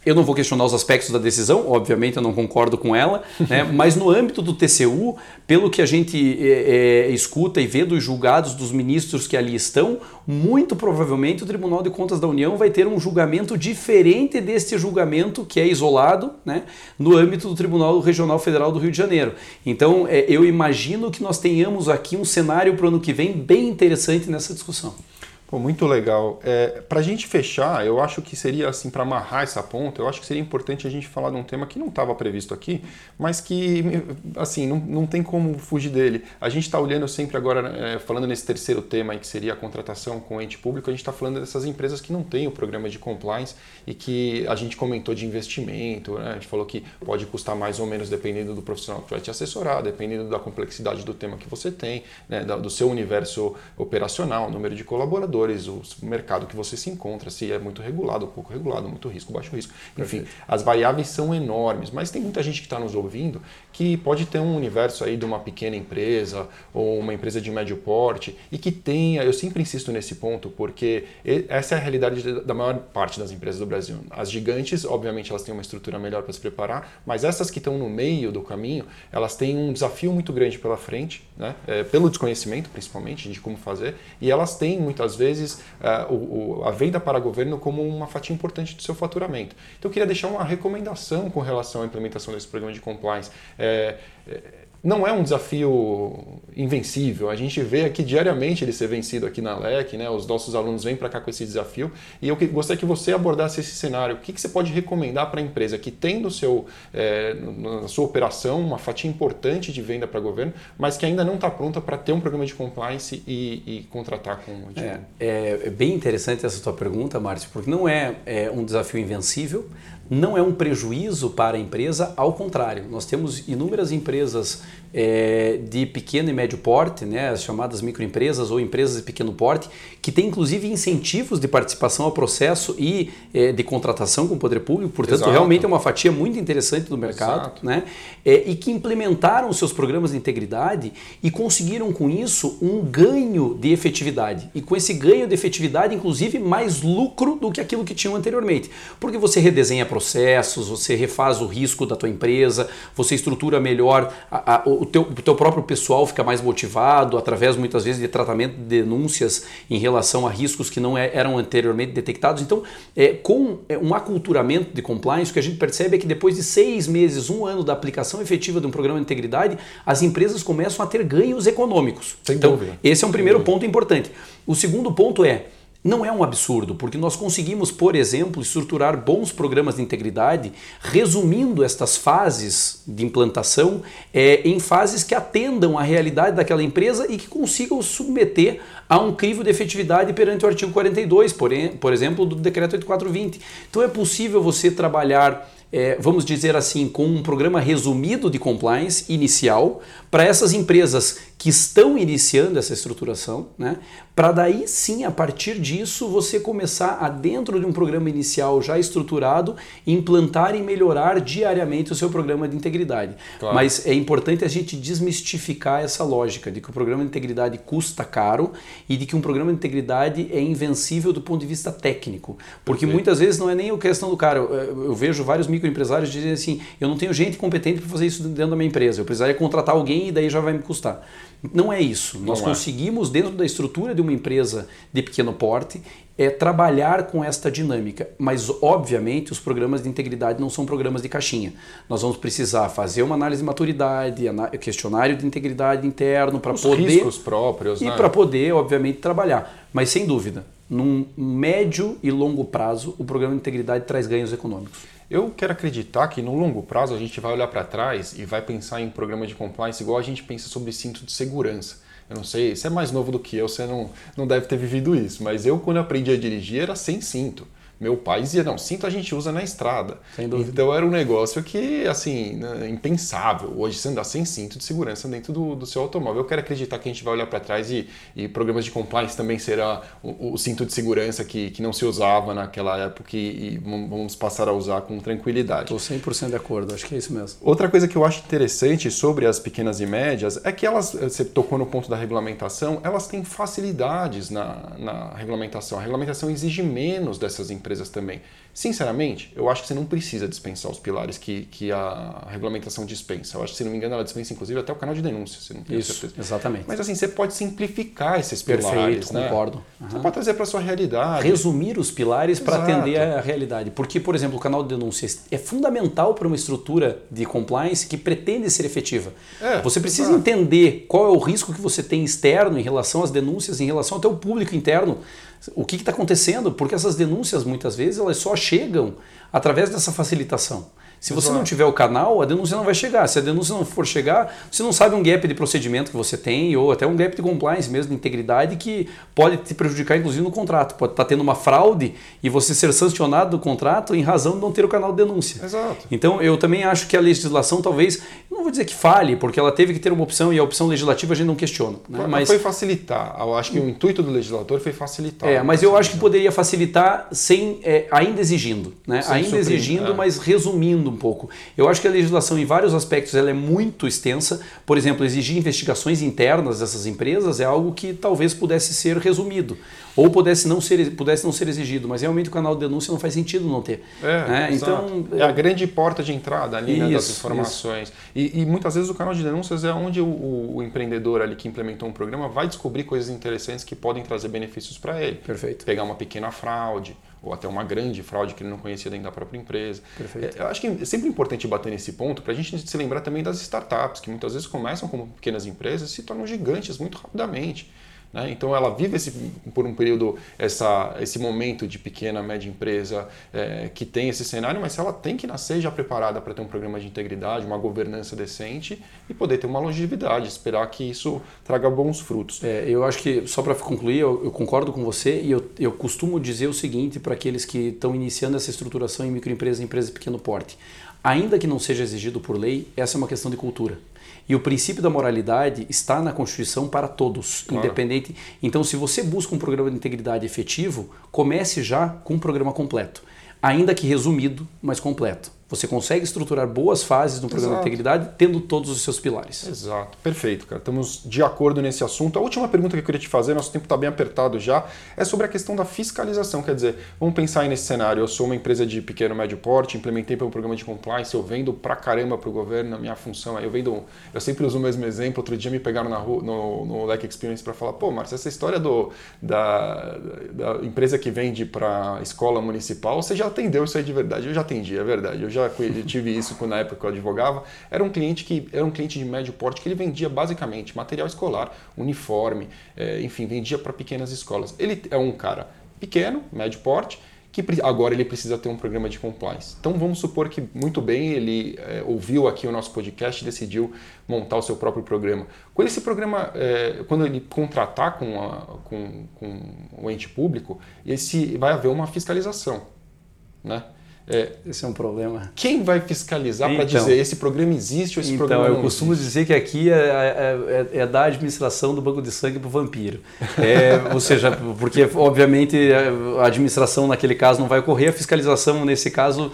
eu não vou questionar os aspectos da decisão, obviamente eu não concordo com ela, né? mas no âmbito do TCU, pelo que a gente é, é, escuta e vê dos julgados dos ministros que ali estão, muito provavelmente o Tribunal de Contas da União vai ter um julgamento diferente deste julgamento que é isolado né? no âmbito do Tribunal Regional Federal do Rio de Janeiro. Então é, eu imagino que nós tenhamos aqui um cenário para o ano que vem bem interessante nessa discussão. Pô, muito legal. É, para a gente fechar, eu acho que seria assim, para amarrar essa ponta, eu acho que seria importante a gente falar de um tema que não estava previsto aqui, mas que, assim, não, não tem como fugir dele. A gente está olhando sempre agora, é, falando nesse terceiro tema, aí, que seria a contratação com o ente público, a gente está falando dessas empresas que não têm o programa de compliance e que a gente comentou de investimento, né? a gente falou que pode custar mais ou menos dependendo do profissional que vai te assessorar, dependendo da complexidade do tema que você tem, né? do seu universo operacional, número de colaboradores o mercado que você se encontra, se é muito regulado, pouco regulado, muito risco, baixo risco. Enfim, Perfeito. as variáveis são enormes, mas tem muita gente que está nos ouvindo que pode ter um universo aí de uma pequena empresa ou uma empresa de médio porte e que tenha, eu sempre insisto nesse ponto, porque essa é a realidade da maior parte das empresas do Brasil. As gigantes, obviamente, elas têm uma estrutura melhor para se preparar, mas essas que estão no meio do caminho, elas têm um desafio muito grande pela frente, né? É, pelo desconhecimento, principalmente, de como fazer, e elas têm muitas vezes uh, o, o, a venda para governo como uma fatia importante do seu faturamento. Então eu queria deixar uma recomendação com relação à implementação desse programa de compliance. É, é, não é um desafio invencível. A gente vê aqui diariamente ele ser vencido aqui na LEC, né? Os nossos alunos vêm para cá com esse desafio. E eu gostaria que você abordasse esse cenário. O que, que você pode recomendar para a empresa que tem no seu, é, na sua operação uma fatia importante de venda para governo, mas que ainda não está pronta para ter um programa de compliance e, e contratar com o é, é, é, bem interessante essa tua pergunta, Márcio, porque não é, é um desafio invencível, não é um prejuízo para a empresa, ao contrário, nós temos inúmeras empresas é, de pequeno e médio porte, né, as chamadas microempresas ou empresas de pequeno porte, que têm inclusive incentivos de participação ao processo e é, de contratação com o poder público, portanto, Exato. realmente é uma fatia muito interessante do mercado, né, é, e que implementaram seus programas de integridade e conseguiram com isso um ganho de efetividade. E com esse ganho de efetividade, inclusive, mais lucro do que aquilo que tinham anteriormente. Porque você redesenha processos, você refaz o risco da tua empresa, você estrutura melhor a, a, o o teu, o teu próprio pessoal fica mais motivado através muitas vezes de tratamento de denúncias em relação a riscos que não é, eram anteriormente detectados. Então, é, com é, um aculturamento de compliance, o que a gente percebe é que depois de seis meses, um ano da aplicação efetiva de um programa de integridade, as empresas começam a ter ganhos econômicos. Sem então, dúvida. esse é um primeiro ponto importante. O segundo ponto é não é um absurdo, porque nós conseguimos, por exemplo, estruturar bons programas de integridade, resumindo estas fases de implantação é, em fases que atendam à realidade daquela empresa e que consigam submeter a um crivo de efetividade perante o artigo 42, por, por exemplo, do decreto 8420. Então é possível você trabalhar é, vamos dizer assim, com um programa resumido de compliance inicial para essas empresas que estão iniciando essa estruturação, né? Para daí sim, a partir disso, você começar a, dentro de um programa inicial já estruturado, implantar e melhorar diariamente o seu programa de integridade. Claro. Mas é importante a gente desmistificar essa lógica de que o programa de integridade custa caro e de que um programa de integridade é invencível do ponto de vista técnico. Porque Perfeito. muitas vezes não é nem a questão do cara. Eu, eu vejo vários microempresários dizendo assim: eu não tenho gente competente para fazer isso dentro da minha empresa, eu precisaria contratar alguém e daí já vai me custar. Não é isso. Nós Não é. conseguimos, dentro da estrutura de uma empresa de pequeno porte, é trabalhar com esta dinâmica. Mas, obviamente, os programas de integridade não são programas de caixinha. Nós vamos precisar fazer uma análise de maturidade, questionário de integridade interno para poder. riscos próprios. E né? para poder, obviamente, trabalhar. Mas, sem dúvida, num médio e longo prazo, o programa de integridade traz ganhos econômicos. Eu quero acreditar que no longo prazo a gente vai olhar para trás e vai pensar em programa de compliance igual a gente pensa sobre cinto de segurança. Eu não sei, você é mais novo do que eu, você não, não deve ter vivido isso, mas eu quando aprendi a dirigir era sem cinto meu pai dizia, não, cinto a gente usa na estrada. Sem dúvida. Então era um negócio que, assim, né, impensável. Hoje você andar sem cinto de segurança dentro do, do seu automóvel. Eu quero acreditar que a gente vai olhar para trás e, e, programas de compliance também será o, o, cinto de segurança que, que não se usava naquela época e, e vamos passar a usar com tranquilidade. Estou 100% de acordo, acho que é isso mesmo. Outra coisa que eu acho interessante sobre as pequenas e médias é que elas, você tocou no ponto da regulamentação, elas têm facilidades na, na regulamentação. A regulamentação exige menos dessas empresas empresas também. Sinceramente, eu acho que você não precisa dispensar os pilares que, que a regulamentação dispensa. Eu acho que, se não me engano, ela dispensa inclusive até o canal de denúncia, se não tenho Isso, certeza. Exatamente. Mas assim, você pode simplificar esses pilares. Perfeito, né? concordo. Uhum. Você pode trazer para a sua realidade. Resumir os pilares para atender a realidade. Porque, por exemplo, o canal de denúncia é fundamental para uma estrutura de compliance que pretende ser efetiva. É, você precisa exato. entender qual é o risco que você tem externo em relação às denúncias, em relação até o público interno o que está acontecendo, porque essas denúncias muitas vezes elas só chegam através dessa facilitação. Se você não tiver o canal, a denúncia não vai chegar. Se a denúncia não for chegar, você não sabe um gap de procedimento que você tem ou até um gap de compliance mesmo, de integridade, que pode te prejudicar inclusive no contrato. Pode estar tá tendo uma fraude e você ser sancionado do contrato em razão de não ter o canal de denúncia. Exato. Então eu também acho que a legislação talvez, não vou dizer que falhe, porque ela teve que ter uma opção e a opção legislativa a gente não questiona. Né? Mas foi facilitar. Eu acho que o intuito do legislador foi facilitar. É, mas eu acho que poderia facilitar sem é, ainda exigindo, né? Sem ainda exigindo, é. mas resumindo um pouco. Eu acho que a legislação, em vários aspectos, ela é muito extensa. Por exemplo, exigir investigações internas dessas empresas é algo que talvez pudesse ser resumido ou pudesse não ser, pudesse não ser exigido, mas realmente o canal de denúncia não faz sentido não ter. É, né? então é a grande porta de entrada ali né, das informações. E, e, muitas vezes o canal de denúncias é onde o, o, empreendedor ali que implementou um programa vai descobrir coisas interessantes que podem trazer benefícios para ele. Perfeito. Pegar uma pequena fraude, ou até uma grande fraude que ele não conhecia dentro da própria empresa. Perfeito. É, eu acho que é sempre importante bater nesse ponto para a gente se lembrar também das startups, que muitas vezes começam como pequenas empresas e se tornam gigantes muito rapidamente. Né? Então ela vive esse, por um período essa, esse momento de pequena, média empresa é, que tem esse cenário, mas ela tem que nascer já preparada para ter um programa de integridade, uma governança decente e poder ter uma longevidade, esperar que isso traga bons frutos. É, eu acho que, só para concluir, eu, eu, concordo com você e eu, eu costumo dizer o seguinte para aqueles que estão iniciando essa estruturação em microempresas e empresas de pequeno porte. Ainda que não seja exigido por lei, essa é uma questão de cultura. E o princípio da moralidade está na Constituição para todos, claro. independente. Então, se você busca um programa de integridade efetivo, comece já com um programa completo, ainda que resumido, mas completo. Você consegue estruturar boas fases no programa Exato. de integridade tendo todos os seus pilares. Exato, perfeito, cara. Estamos de acordo nesse assunto. A última pergunta que eu queria te fazer, nosso tempo está bem apertado já, é sobre a questão da fiscalização. Quer dizer, vamos pensar aí nesse cenário. Eu sou uma empresa de pequeno médio porte, implementei para um programa de compliance, eu vendo pra caramba para o governo, na minha função. Eu vendo, eu sempre uso o mesmo exemplo. Outro dia me pegaram na rua, no, no Leck Experience para falar, pô, Márcio, essa história do, da, da empresa que vende para escola municipal, você já atendeu isso aí de verdade? Eu já atendi, é verdade. Eu já tive isso na época que eu advogava, era um cliente que era um cliente de médio porte que ele vendia basicamente material escolar, uniforme, é, enfim, vendia para pequenas escolas. Ele é um cara pequeno, médio porte, que agora ele precisa ter um programa de compliance. Então vamos supor que muito bem ele é, ouviu aqui o nosso podcast e decidiu montar o seu próprio programa. Quando esse programa, é, quando ele contratar com, a, com, com o ente público, esse vai haver uma fiscalização, né? É, esse é um problema. Quem vai fiscalizar então, para dizer esse programa existe ou esse então, programa não Então, eu costumo existe? dizer que aqui é, é, é, é da administração do banco de sangue para o vampiro. É, ou seja, porque obviamente a administração naquele caso não vai ocorrer, a fiscalização nesse caso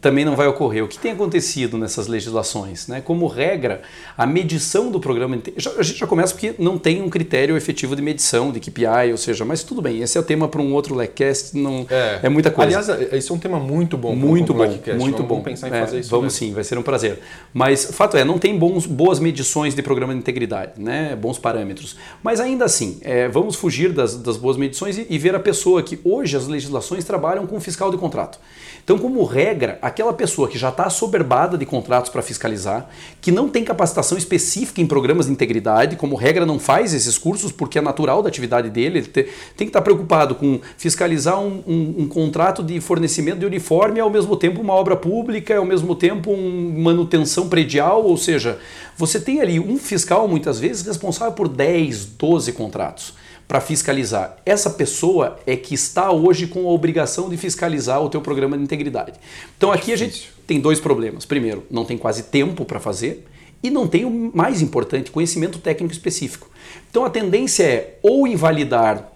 também não vai ocorrer. O que tem acontecido nessas legislações? Né? Como regra, a medição do programa. A gente já começa porque não tem um critério efetivo de medição, de KPI, ou seja, mas tudo bem, esse é o tema para um outro LECast, não é, é muita coisa. Aliás, é, esse é um tema muito bom. Muito bom, muito vamos, bom. Vamos pensar em fazer é, isso. Vamos mesmo. sim, vai ser um prazer. Mas fato é, não tem bons, boas medições de programa de integridade, né? bons parâmetros. Mas ainda assim, é, vamos fugir das, das boas medições e, e ver a pessoa que hoje as legislações trabalham com fiscal de contrato. Então, como regra, aquela pessoa que já está assoberbada de contratos para fiscalizar, que não tem capacitação específica em programas de integridade, como regra não faz esses cursos porque é natural da atividade dele, ele tem que estar tá preocupado com fiscalizar um, um, um, contrato de fornecimento de uniforme ao mesmo tempo uma obra pública, ao mesmo tempo uma manutenção predial, ou seja, você tem ali um fiscal muitas vezes responsável por 10, 12 contratos para fiscalizar. Essa pessoa é que está hoje com a obrigação de fiscalizar o teu programa de integridade. Então aqui a gente tem dois problemas. Primeiro, não tem quase tempo para fazer e não tem o mais importante, conhecimento técnico específico. Então a tendência é ou invalidar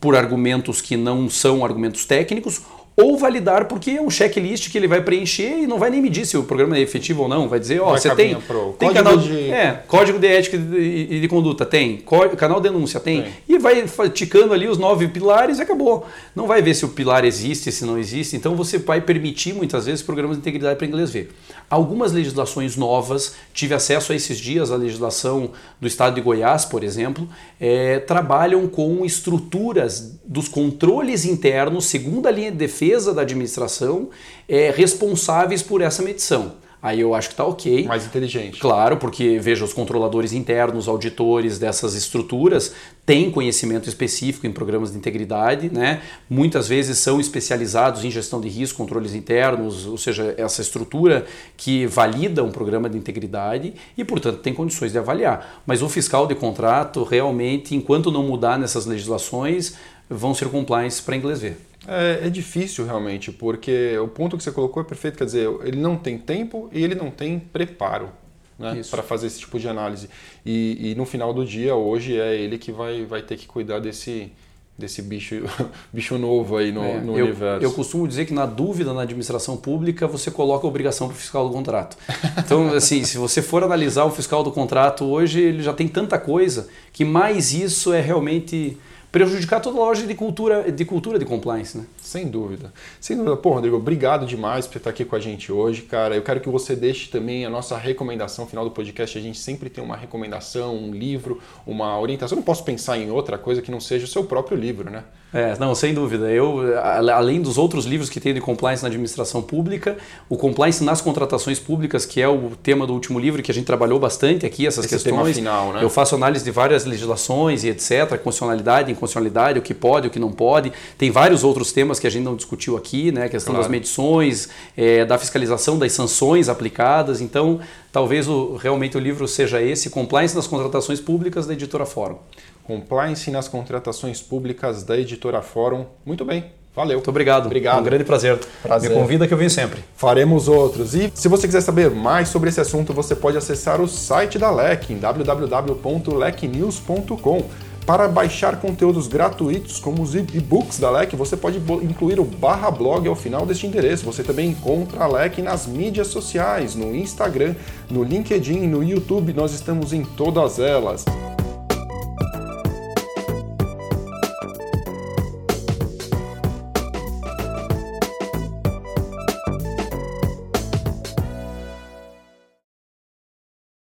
por argumentos que não são argumentos técnicos ou validar porque é um checklist que ele vai preencher e não vai nem medir se o programa é efetivo ou não. Vai dizer, ó, oh, você tem, tem canal de... É, código de ética e de, de, conduta, tem. Canal de denúncia, tem. tem. E vai ticando ali os nove pilares e acabou. Não vai ver se o pilar existe, se não existe. Então você vai permitir muitas vezes programas de integridade para inglês ver. Algumas legislações novas, tive acesso a esses dias, a legislação do estado de Goiás, por exemplo, é, trabalham com estruturas dos controles internos, segundo a linha de defesa da administração, é, responsáveis por essa medição. Aí eu acho que está ok. Mais inteligente. Claro, porque veja, os controladores internos, auditores dessas estruturas têm conhecimento específico em programas de integridade, né? Muitas vezes são especializados em gestão de risco, controles internos, ou seja, essa estrutura que valida um programa de integridade e, portanto, tem condições de avaliar. Mas o fiscal de contrato, realmente, enquanto não mudar nessas legislações, vão ser compliance para inglês ver. É, é, difícil realmente, porque o ponto que você colocou é perfeito, quer dizer, ele não tem tempo e ele não tem preparo né, para fazer esse tipo de análise. E, e, no final do dia, hoje, é ele que vai, vai ter que cuidar desse, desse bicho, bicho novo aí no, é, no eu, universo. Eu costumo dizer que na dúvida na administração pública você coloca a obrigação para o fiscal do contrato. Então, assim, se você for analisar o fiscal do contrato hoje, ele já tem tanta coisa que mais isso é realmente prejudicar toda a loja de cultura de, cultura de compliance. Né? Sem dúvida. Sem dúvida. Pô, Rodrigo, obrigado demais por estar aqui com a gente hoje, cara. Eu quero que você deixe também a nossa recomendação final do podcast. A gente sempre tem uma recomendação, um livro, uma orientação. Eu não posso pensar em outra coisa que não seja o seu próprio livro, né? É, não, sem dúvida. Eu, além dos outros livros que tem de compliance na administração pública, o compliance nas contratações públicas, que é o tema do último livro que a gente trabalhou bastante aqui, essas Esse questões. tema final, né? Eu faço análise de várias legislações e etc, constitucionalidade, inconstitucionalidade, o que pode, o que não pode. Tem vários outros temas que a gente não discutiu aqui, né? A questão claro. das medições, é, da fiscalização das sanções aplicadas. Então, talvez o, realmente o livro seja esse, Compliance nas contratações públicas da editora Fórum. Compliance nas contratações públicas da editora Fórum. Muito bem. Valeu. Muito obrigado. Obrigado. Um grande prazer. prazer. Me convida que eu venho sempre. Faremos outros. E se você quiser saber mais sobre esse assunto, você pode acessar o site da LEC em www.lecnews.com. Para baixar conteúdos gratuitos como os e-books da LEC, você pode incluir o barra blog ao final deste endereço. Você também encontra a LEC nas mídias sociais, no Instagram, no LinkedIn, no YouTube, nós estamos em todas elas.